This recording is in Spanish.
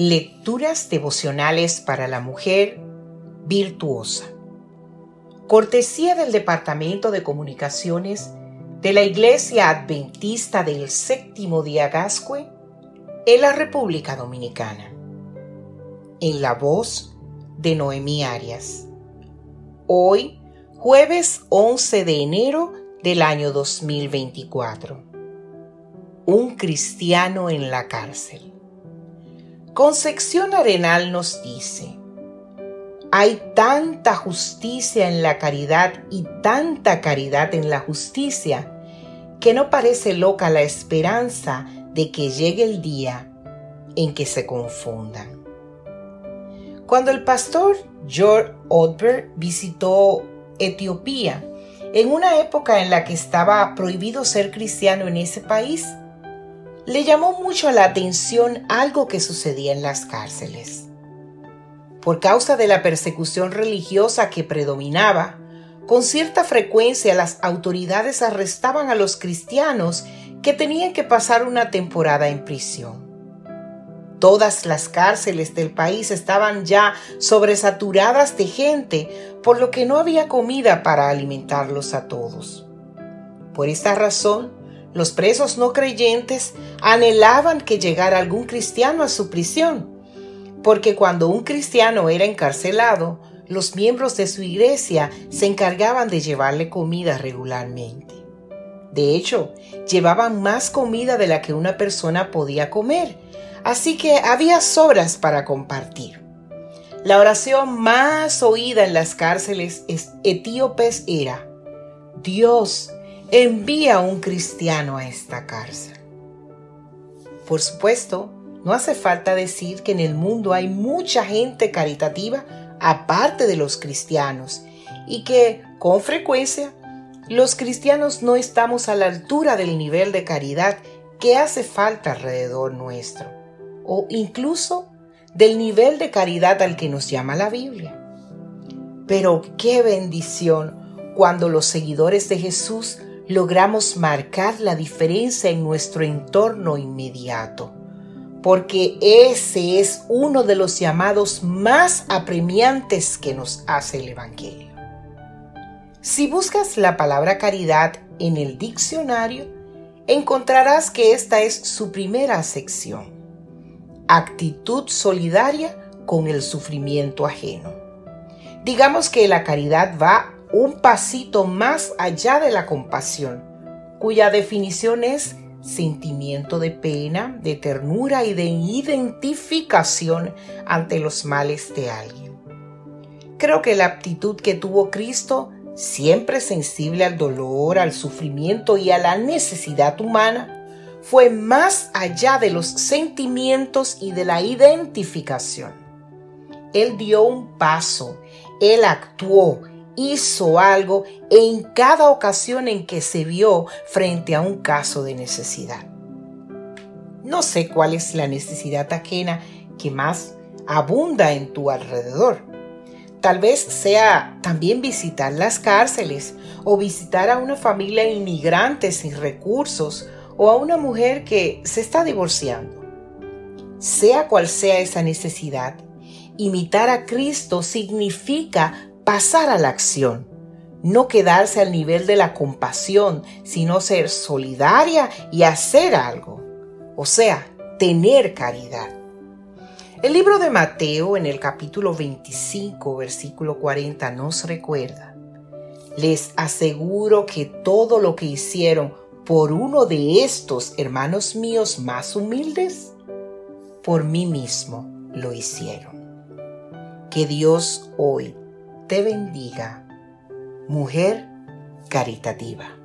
Lecturas devocionales para la mujer virtuosa. Cortesía del Departamento de Comunicaciones de la Iglesia Adventista del Séptimo Día Gascue en la República Dominicana. En la voz de Noemí Arias. Hoy, jueves 11 de enero del año 2024. Un cristiano en la cárcel. Concepción Arenal nos dice, hay tanta justicia en la caridad y tanta caridad en la justicia que no parece loca la esperanza de que llegue el día en que se confundan. Cuando el pastor George Odberg visitó Etiopía, en una época en la que estaba prohibido ser cristiano en ese país, le llamó mucho la atención algo que sucedía en las cárceles. Por causa de la persecución religiosa que predominaba, con cierta frecuencia las autoridades arrestaban a los cristianos que tenían que pasar una temporada en prisión. Todas las cárceles del país estaban ya sobresaturadas de gente, por lo que no había comida para alimentarlos a todos. Por esta razón, los presos no creyentes anhelaban que llegara algún cristiano a su prisión, porque cuando un cristiano era encarcelado, los miembros de su iglesia se encargaban de llevarle comida regularmente. De hecho, llevaban más comida de la que una persona podía comer, así que había sobras para compartir. La oración más oída en las cárceles etíopes era, Dios, envía un cristiano a esta cárcel. Por supuesto, no hace falta decir que en el mundo hay mucha gente caritativa aparte de los cristianos y que, con frecuencia, los cristianos no estamos a la altura del nivel de caridad que hace falta alrededor nuestro, o incluso del nivel de caridad al que nos llama la Biblia. Pero qué bendición cuando los seguidores de Jesús logramos marcar la diferencia en nuestro entorno inmediato, porque ese es uno de los llamados más apremiantes que nos hace el Evangelio. Si buscas la palabra caridad en el diccionario, encontrarás que esta es su primera sección. Actitud solidaria con el sufrimiento ajeno. Digamos que la caridad va un pasito más allá de la compasión, cuya definición es sentimiento de pena, de ternura y de identificación ante los males de alguien. Creo que la aptitud que tuvo Cristo, siempre sensible al dolor, al sufrimiento y a la necesidad humana, fue más allá de los sentimientos y de la identificación. Él dio un paso, él actuó, hizo algo en cada ocasión en que se vio frente a un caso de necesidad. No sé cuál es la necesidad ajena que más abunda en tu alrededor. Tal vez sea también visitar las cárceles o visitar a una familia inmigrante sin recursos o a una mujer que se está divorciando. Sea cual sea esa necesidad, imitar a Cristo significa pasar a la acción, no quedarse al nivel de la compasión, sino ser solidaria y hacer algo, o sea, tener caridad. El libro de Mateo en el capítulo 25, versículo 40 nos recuerda, les aseguro que todo lo que hicieron por uno de estos hermanos míos más humildes, por mí mismo lo hicieron. Que Dios hoy te bendiga, mujer caritativa.